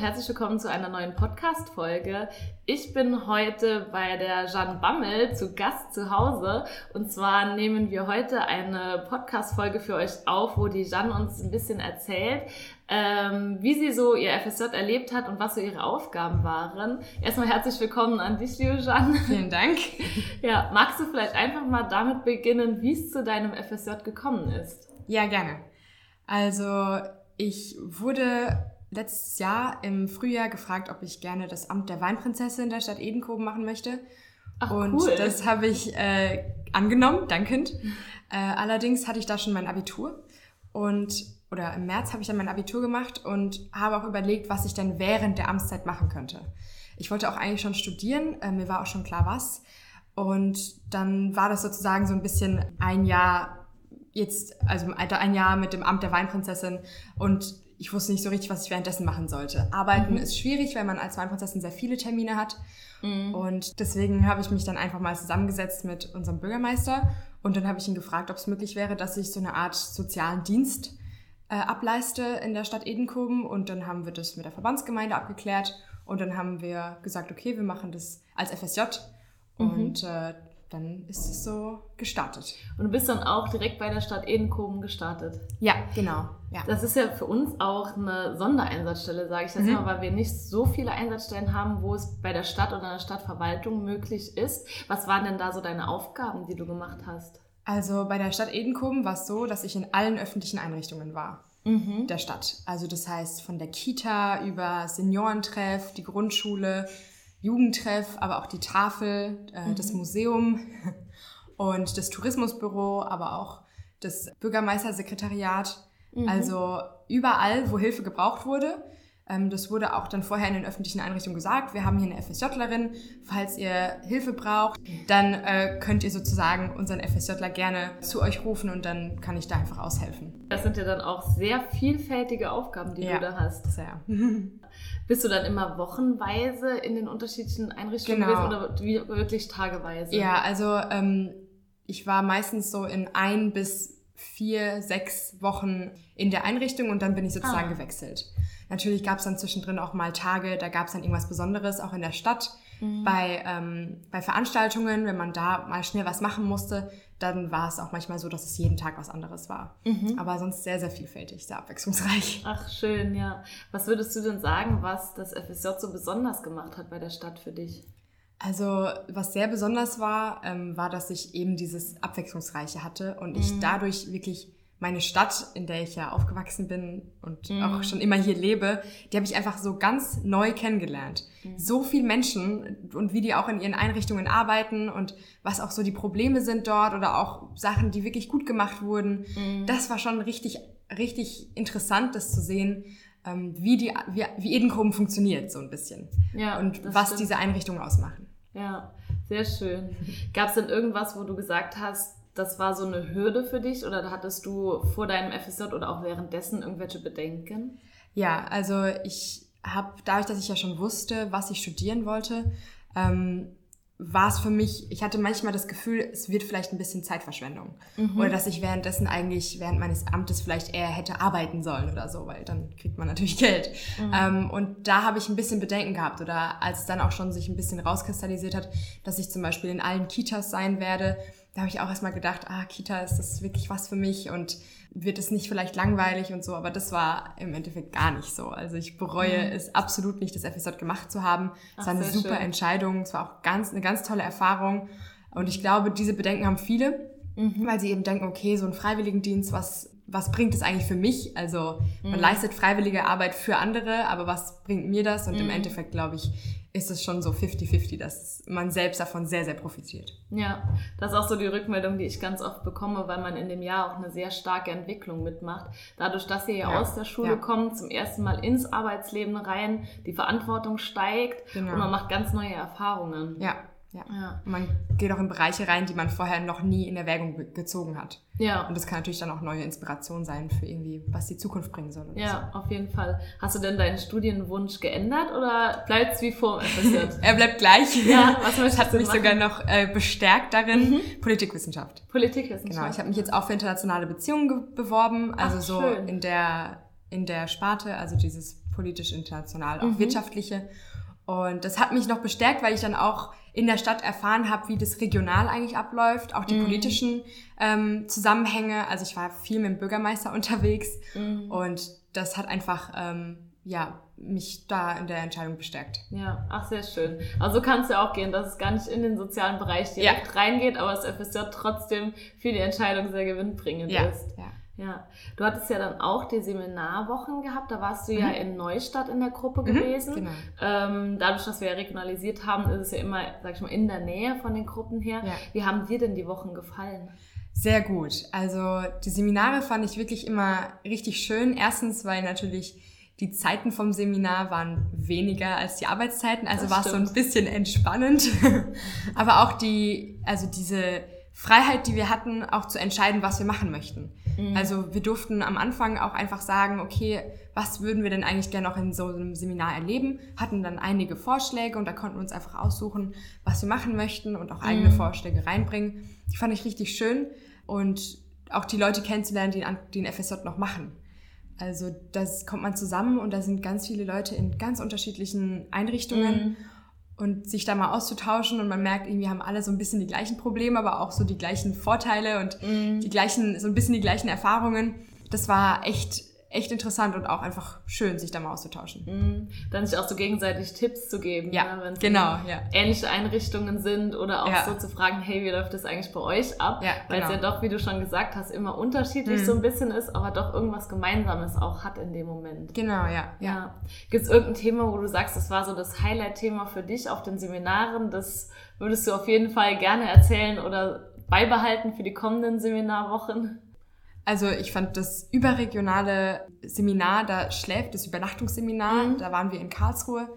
Herzlich willkommen zu einer neuen Podcast-Folge. Ich bin heute bei der Jeanne Bammel zu Gast zu Hause. Und zwar nehmen wir heute eine Podcast-Folge für euch auf, wo die Jeanne uns ein bisschen erzählt, ähm, wie sie so ihr FSJ erlebt hat und was so ihre Aufgaben waren. Erstmal herzlich willkommen an dich, liebe Jeanne. Vielen Dank. Ja, magst du vielleicht einfach mal damit beginnen, wie es zu deinem FSJ gekommen ist? Ja, gerne. Also, ich wurde letztes Jahr im Frühjahr gefragt, ob ich gerne das Amt der Weinprinzessin der Stadt Edenkoben machen möchte. Ach, und cool. das habe ich äh, angenommen, dankend. Äh, allerdings hatte ich da schon mein Abitur und oder im März habe ich dann mein Abitur gemacht und habe auch überlegt, was ich denn während der Amtszeit machen könnte. Ich wollte auch eigentlich schon studieren, äh, mir war auch schon klar was. Und dann war das sozusagen so ein bisschen ein Jahr jetzt, also ein Jahr mit dem Amt der Weinprinzessin und ich wusste nicht so richtig, was ich währenddessen machen sollte. Arbeiten mhm. ist schwierig, weil man als Weinprinzessin sehr viele Termine hat. Mhm. Und deswegen habe ich mich dann einfach mal zusammengesetzt mit unserem Bürgermeister und dann habe ich ihn gefragt, ob es möglich wäre, dass ich so eine Art sozialen Dienst äh, ableiste in der Stadt Edenkoben. Und dann haben wir das mit der Verbandsgemeinde abgeklärt und dann haben wir gesagt, okay, wir machen das als FSJ. Mhm. Und äh, dann ist es so gestartet. Und du bist dann auch direkt bei der Stadt Edenkoben gestartet? Ja, genau. Ja. Das ist ja für uns auch eine Sondereinsatzstelle, sage ich das mhm. mal, weil wir nicht so viele Einsatzstellen haben, wo es bei der Stadt oder der Stadtverwaltung möglich ist. Was waren denn da so deine Aufgaben, die du gemacht hast? Also bei der Stadt Edenkoben war es so, dass ich in allen öffentlichen Einrichtungen war. Mhm. Der Stadt. Also das heißt von der Kita über Seniorentreff, die Grundschule, Jugendtreff, aber auch die Tafel, äh, mhm. das Museum und das Tourismusbüro, aber auch das Bürgermeistersekretariat. Mhm. Also überall, wo Hilfe gebraucht wurde. Ähm, das wurde auch dann vorher in den öffentlichen Einrichtungen gesagt. Wir haben hier eine FSJlerin. Falls ihr Hilfe braucht, dann äh, könnt ihr sozusagen unseren FSJler gerne zu euch rufen und dann kann ich da einfach aushelfen. Das sind ja dann auch sehr vielfältige Aufgaben, die ja, du da hast. Sehr. Bist du dann immer wochenweise in den unterschiedlichen Einrichtungen genau. gewesen oder wirklich tageweise? Ja, also ähm, ich war meistens so in ein bis vier, sechs Wochen in der Einrichtung und dann bin ich sozusagen ah. gewechselt. Natürlich gab es dann zwischendrin auch mal Tage, da gab es dann irgendwas Besonderes, auch in der Stadt. Mhm. Bei, ähm, bei Veranstaltungen, wenn man da mal schnell was machen musste, dann war es auch manchmal so, dass es jeden Tag was anderes war. Mhm. Aber sonst sehr, sehr vielfältig, sehr abwechslungsreich. Ach, schön, ja. Was würdest du denn sagen, was das FSJ so besonders gemacht hat bei der Stadt für dich? Also, was sehr besonders war, ähm, war, dass ich eben dieses Abwechslungsreiche hatte und ich mhm. dadurch wirklich meine Stadt, in der ich ja aufgewachsen bin und mhm. auch schon immer hier lebe, die habe ich einfach so ganz neu kennengelernt. Mhm. So viele Menschen und wie die auch in ihren Einrichtungen arbeiten und was auch so die Probleme sind dort oder auch Sachen, die wirklich gut gemacht wurden. Mhm. Das war schon richtig, richtig interessant, das zu sehen, ähm, wie, die, wie, wie Edenkoben funktioniert, so ein bisschen. Ja, und was stimmt. diese Einrichtungen ausmachen. Ja, sehr schön. Gab es denn irgendwas, wo du gesagt hast, das war so eine Hürde für dich oder hattest du vor deinem FSJ oder auch währenddessen irgendwelche Bedenken? Ja, also ich habe dadurch, dass ich ja schon wusste, was ich studieren wollte, ähm, war es für mich, ich hatte manchmal das Gefühl, es wird vielleicht ein bisschen Zeitverschwendung. Mhm. Oder dass ich währenddessen eigentlich, während meines Amtes vielleicht eher hätte arbeiten sollen oder so, weil dann kriegt man natürlich Geld. Mhm. Ähm, und da habe ich ein bisschen Bedenken gehabt. Oder als es dann auch schon sich ein bisschen rauskristallisiert hat, dass ich zum Beispiel in allen Kitas sein werde, da habe ich auch erstmal gedacht, ah, Kita, ist das wirklich was für mich und wird es nicht vielleicht langweilig und so, aber das war im Endeffekt gar nicht so. Also ich bereue mhm. es absolut nicht, das FSJ gemacht zu haben. Es war eine super schön. Entscheidung, es war auch ganz, eine ganz tolle Erfahrung und ich glaube, diese Bedenken haben viele, mhm. weil sie eben denken, okay, so ein Freiwilligendienst, was was bringt es eigentlich für mich? Also man mhm. leistet freiwillige Arbeit für andere, aber was bringt mir das? Und mhm. im Endeffekt, glaube ich, ist es schon so 50-50, dass man selbst davon sehr, sehr profitiert. Ja, das ist auch so die Rückmeldung, die ich ganz oft bekomme, weil man in dem Jahr auch eine sehr starke Entwicklung mitmacht. Dadurch, dass ihr ja, aus der Schule ja. kommt, zum ersten Mal ins Arbeitsleben rein, die Verantwortung steigt genau. und man macht ganz neue Erfahrungen. Ja, ja. ja. Man geht auch in Bereiche rein, die man vorher noch nie in Erwägung gezogen hat. Ja. Und das kann natürlich dann auch neue Inspiration sein für irgendwie, was die Zukunft bringen soll. ja, so. auf jeden Fall. Hast du denn deinen Studienwunsch geändert oder bleibt es wie vor er bleibt gleich. Ja, was möchtest Hat mich machen? sogar noch äh, bestärkt darin. Mhm. Politikwissenschaft. Politikwissenschaft. Genau. Ich habe mich jetzt auch für internationale Beziehungen beworben. Also Ach, so schön. in der in der Sparte, also dieses politisch, international, auch mhm. wirtschaftliche. Und das hat mich noch bestärkt, weil ich dann auch in der Stadt erfahren habe, wie das regional eigentlich abläuft, auch die mhm. politischen ähm, Zusammenhänge. Also ich war viel mit dem Bürgermeister unterwegs mhm. und das hat einfach ähm, ja mich da in der Entscheidung bestärkt. Ja, ach sehr schön. Also kann es ja auch gehen, dass es gar nicht in den sozialen Bereich direkt ja. reingeht, aber das FSJ trotzdem für die Entscheidung sehr gewinnbringend ja. ist. Ja. Ja, du hattest ja dann auch die Seminarwochen gehabt, da warst du mhm. ja in Neustadt in der Gruppe mhm, gewesen. Genau. Ähm, dadurch, dass wir ja regionalisiert haben, ist es ja immer, sag ich mal, in der Nähe von den Gruppen her. Ja. Wie haben dir denn die Wochen gefallen? Sehr gut. Also die Seminare fand ich wirklich immer richtig schön. Erstens, weil natürlich die Zeiten vom Seminar waren weniger als die Arbeitszeiten, also war es so ein bisschen entspannend. Aber auch die, also diese Freiheit, die wir hatten, auch zu entscheiden, was wir machen möchten. Mhm. Also wir durften am Anfang auch einfach sagen, okay, was würden wir denn eigentlich gerne noch in so einem Seminar erleben? Hatten dann einige Vorschläge und da konnten wir uns einfach aussuchen, was wir machen möchten und auch eigene mhm. Vorschläge reinbringen. Die fand ich richtig schön und auch die Leute kennenzulernen, die den FSJ noch machen. Also das kommt man zusammen und da sind ganz viele Leute in ganz unterschiedlichen Einrichtungen. Mhm und sich da mal auszutauschen und man merkt, irgendwie haben alle so ein bisschen die gleichen Probleme, aber auch so die gleichen Vorteile und mm. die gleichen, so ein bisschen die gleichen Erfahrungen. Das war echt echt interessant und auch einfach schön, sich da mal auszutauschen. Mhm. Dann sich auch so gegenseitig Tipps zu geben, ja, ne? wenn es genau, ja. ähnliche Einrichtungen sind oder auch ja. so zu fragen, hey, wie läuft das eigentlich bei euch ab? Ja, Weil genau. es ja doch, wie du schon gesagt hast, immer unterschiedlich mhm. so ein bisschen ist, aber doch irgendwas Gemeinsames auch hat in dem Moment. Genau, ja. ja. Gibt es irgendein Thema, wo du sagst, das war so das Highlight-Thema für dich auf den Seminaren, das würdest du auf jeden Fall gerne erzählen oder beibehalten für die kommenden Seminarwochen? Also ich fand das überregionale Seminar, da schläft das Übernachtungsseminar, mhm. da waren wir in Karlsruhe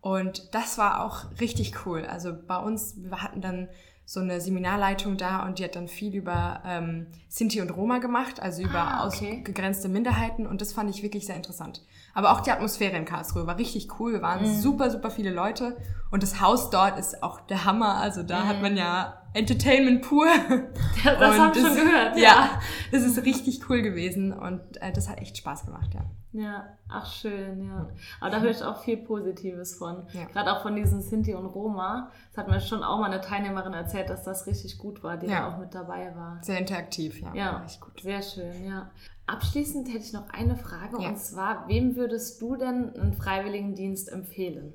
und das war auch richtig cool. Also bei uns, wir hatten dann so eine Seminarleitung da und die hat dann viel über ähm, Sinti und Roma gemacht, also über ah, okay. ausgegrenzte Minderheiten und das fand ich wirklich sehr interessant. Aber auch die Atmosphäre in Karlsruhe war richtig cool. Wir waren mhm. super, super viele Leute und das Haus dort ist auch der Hammer. Also da mhm. hat man ja Entertainment pur. Ja, das habe ich schon gehört. Ja. ja, das ist richtig cool gewesen und äh, das hat echt Spaß gemacht, ja. Ja, ach schön, ja. Aber da höre ich auch viel Positives von. Ja. Gerade auch von diesen Sinti und Roma. Das hat mir schon auch mal eine Teilnehmerin erzählt, dass das richtig gut war, die ja. da auch mit dabei war. Sehr interaktiv, ja. Ja, echt gut. sehr schön, ja. Abschließend hätte ich noch eine Frage ja. und zwar, wem würdest du denn einen Freiwilligendienst empfehlen?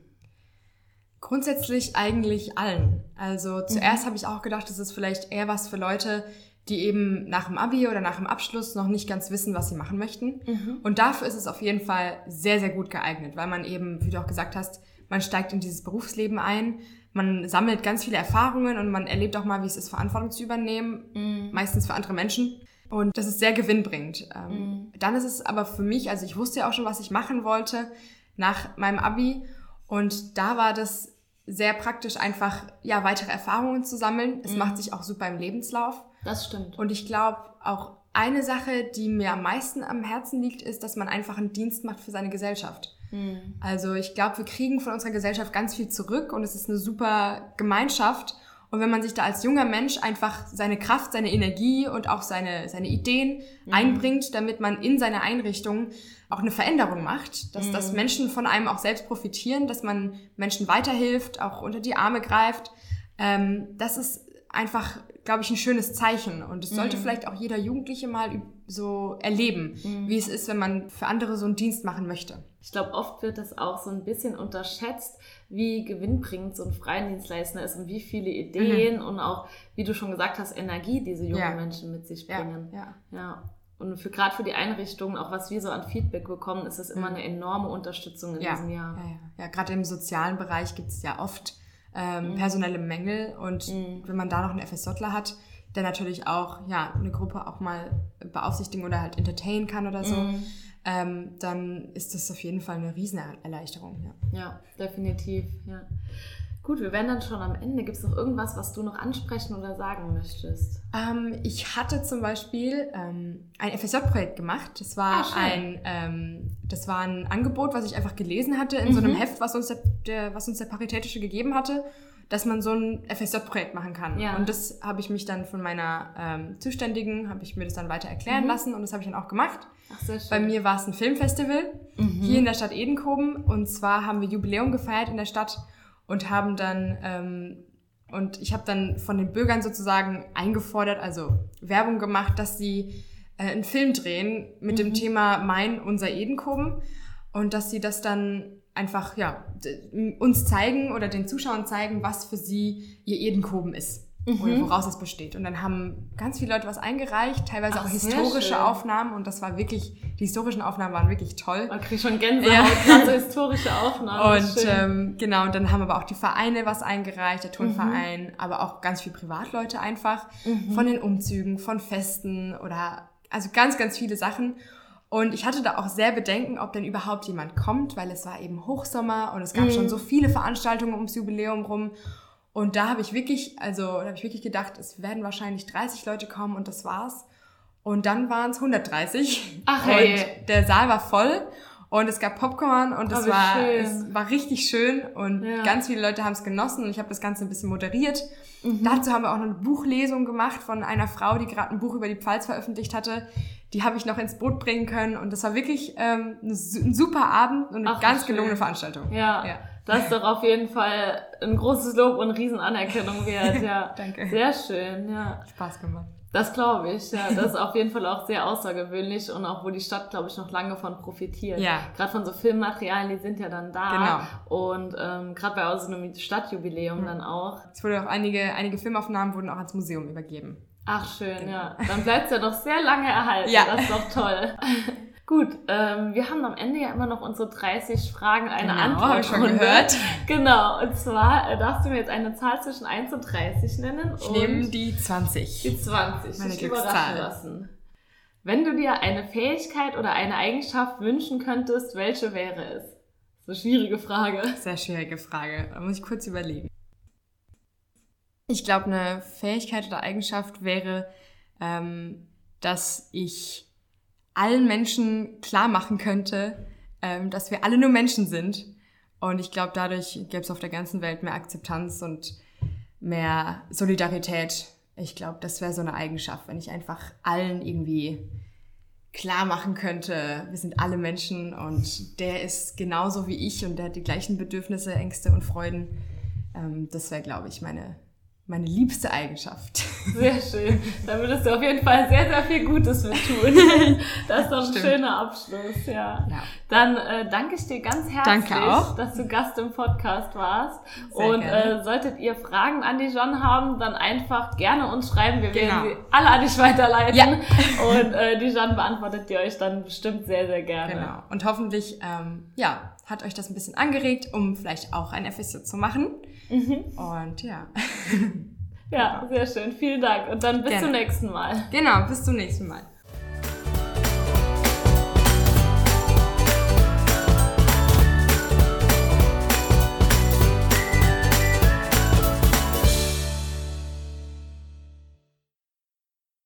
Grundsätzlich eigentlich allen. Also zuerst mhm. habe ich auch gedacht, das ist vielleicht eher was für Leute, die eben nach dem Abi oder nach dem Abschluss noch nicht ganz wissen, was sie machen möchten. Mhm. Und dafür ist es auf jeden Fall sehr, sehr gut geeignet, weil man eben, wie du auch gesagt hast, man steigt in dieses Berufsleben ein, man sammelt ganz viele Erfahrungen und man erlebt auch mal, wie es ist, Verantwortung zu übernehmen, mhm. meistens für andere Menschen. Und das ist sehr gewinnbringend. Ähm, mhm. Dann ist es aber für mich, also ich wusste ja auch schon, was ich machen wollte nach meinem Abi. Und da war das sehr praktisch, einfach ja weitere Erfahrungen zu sammeln. Es mhm. macht sich auch super im Lebenslauf. Das stimmt. Und ich glaube auch eine Sache, die mir am meisten am Herzen liegt, ist, dass man einfach einen Dienst macht für seine Gesellschaft. Mhm. Also ich glaube, wir kriegen von unserer Gesellschaft ganz viel zurück und es ist eine super Gemeinschaft. Und wenn man sich da als junger Mensch einfach seine Kraft, seine Energie und auch seine, seine Ideen mhm. einbringt, damit man in seiner Einrichtung auch eine Veränderung macht, dass, mhm. dass Menschen von einem auch selbst profitieren, dass man Menschen weiterhilft, auch unter die Arme greift, ähm, das ist einfach, glaube ich, ein schönes Zeichen. Und es sollte mhm. vielleicht auch jeder Jugendliche mal so erleben, mhm. wie es ist, wenn man für andere so einen Dienst machen möchte. Ich glaube, oft wird das auch so ein bisschen unterschätzt, wie gewinnbringend so ein Freiendienstleister ist und wie viele Ideen mhm. und auch, wie du schon gesagt hast, Energie diese jungen ja. Menschen mit sich bringen. Ja, ja. ja. Und für gerade für die Einrichtungen, auch was wir so an Feedback bekommen, ist es immer mhm. eine enorme Unterstützung in ja. diesem Jahr. Ja, ja. ja gerade im sozialen Bereich gibt es ja oft ähm, mhm. personelle Mängel und mhm. wenn man da noch einen FSJler hat, der natürlich auch ja eine Gruppe auch mal beaufsichtigen oder halt entertainen kann oder so, mhm. ähm, dann ist das auf jeden Fall eine Riesenerleichterung. Ja, ja definitiv. Ja. Gut, wir werden dann schon am Ende. Gibt es noch irgendwas, was du noch ansprechen oder sagen möchtest? Ähm, ich hatte zum Beispiel ähm, ein FSJ-Projekt gemacht. Das war, ah, ein, ähm, das war ein Angebot, was ich einfach gelesen hatte in mhm. so einem mhm. Heft, was uns der, der, was uns der Paritätische gegeben hatte. dass man so ein FSJ-Projekt machen kann. Ja. Und das habe ich mich dann von meiner ähm, Zuständigen, habe ich mir das dann weiter erklären mhm. lassen und das habe ich dann auch gemacht. Ach, sehr schön. Bei mir war es ein Filmfestival mhm. hier in der Stadt Edenkoben und zwar haben wir Jubiläum gefeiert in der Stadt und haben dann ähm, und ich habe dann von den Bürgern sozusagen eingefordert, also Werbung gemacht, dass sie äh, einen Film drehen mit mhm. dem Thema Mein, unser Edenkoben und dass sie das dann einfach ja uns zeigen oder den Zuschauern zeigen, was für sie ihr Edenkoben ist. Mhm. Oder woraus es besteht. Und dann haben ganz viele Leute was eingereicht, teilweise Ach, auch historische Aufnahmen. Und das war wirklich, die historischen Aufnahmen waren wirklich toll. Man kriegt schon Gänsehaut, ja. gerade historische Aufnahmen. Und ähm, genau, und dann haben aber auch die Vereine was eingereicht, der Turnverein, mhm. aber auch ganz viele Privatleute einfach. Mhm. Von den Umzügen, von Festen oder also ganz, ganz viele Sachen. Und ich hatte da auch sehr Bedenken, ob denn überhaupt jemand kommt, weil es war eben Hochsommer und es gab mhm. schon so viele Veranstaltungen ums Jubiläum rum. Und da habe ich wirklich, also da habe ich wirklich gedacht, es werden wahrscheinlich 30 Leute kommen und das war's. Und dann waren es 130. Ach hey. Und der Saal war voll und es gab Popcorn und es, oh, war, es war richtig schön und ja. ganz viele Leute haben es genossen und ich habe das Ganze ein bisschen moderiert. Mhm. Dazu haben wir auch noch eine Buchlesung gemacht von einer Frau, die gerade ein Buch über die Pfalz veröffentlicht hatte die habe ich noch ins Boot bringen können. Und das war wirklich ähm, ein super Abend und eine Ach, ganz gelungene Veranstaltung. Ja, ja, das ist doch auf jeden Fall ein großes Lob und Riesenanerkennung wert. Ja, danke. Sehr schön, ja. Spaß gemacht. Das glaube ich, ja. Das ist auf jeden Fall auch sehr außergewöhnlich und auch, wo die Stadt, glaube ich, noch lange von profitiert. Ja. Gerade von so Filmmaterialien, die sind ja dann da. Genau. Und ähm, gerade bei so einem Stadtjubiläum mhm. dann auch. Es wurde auch einige, einige Filmaufnahmen wurden auch ans Museum übergeben. Ach schön, genau. ja. Dann bleibt es ja noch sehr lange erhalten. Ja. Das ist doch toll. Gut, ähm, wir haben am Ende ja immer noch unsere 30 Fragen, eine genau, Antwort. Habe ich schon gehört. Genau, und zwar äh, darfst du mir jetzt eine Zahl zwischen 1 und 30 nennen. Ich nehme die 20. Die 20. Meine ich überraschen lassen. Wenn du dir eine Fähigkeit oder eine Eigenschaft wünschen könntest, welche wäre es? Das ist eine schwierige Frage. Sehr schwierige Frage. Da muss ich kurz überlegen. Ich glaube, eine Fähigkeit oder Eigenschaft wäre, ähm, dass ich allen Menschen klar machen könnte, ähm, dass wir alle nur Menschen sind. Und ich glaube, dadurch gäbe es auf der ganzen Welt mehr Akzeptanz und mehr Solidarität. Ich glaube, das wäre so eine Eigenschaft, wenn ich einfach allen irgendwie klar machen könnte, wir sind alle Menschen und der ist genauso wie ich und der hat die gleichen Bedürfnisse, Ängste und Freuden. Ähm, das wäre, glaube ich, meine meine liebste Eigenschaft. Sehr schön. Da würdest du auf jeden Fall sehr, sehr viel Gutes mit tun. Das ist doch ein Stimmt. schöner Abschluss, ja. ja. Dann äh, danke ich dir ganz herzlich, dass du Gast im Podcast warst. Sehr Und äh, solltet ihr Fragen an die John haben, dann einfach gerne uns schreiben. Wir genau. werden sie alle an dich weiterleiten. Ja. Und äh, die John beantwortet ihr euch dann bestimmt sehr, sehr gerne. Genau. Und hoffentlich, ähm, ja, hat euch das ein bisschen angeregt, um vielleicht auch ein FSJ zu machen. Mhm. Und ja. Ja, sehr schön. Vielen Dank. Und dann bis Gerne. zum nächsten Mal. Genau, bis zum nächsten Mal.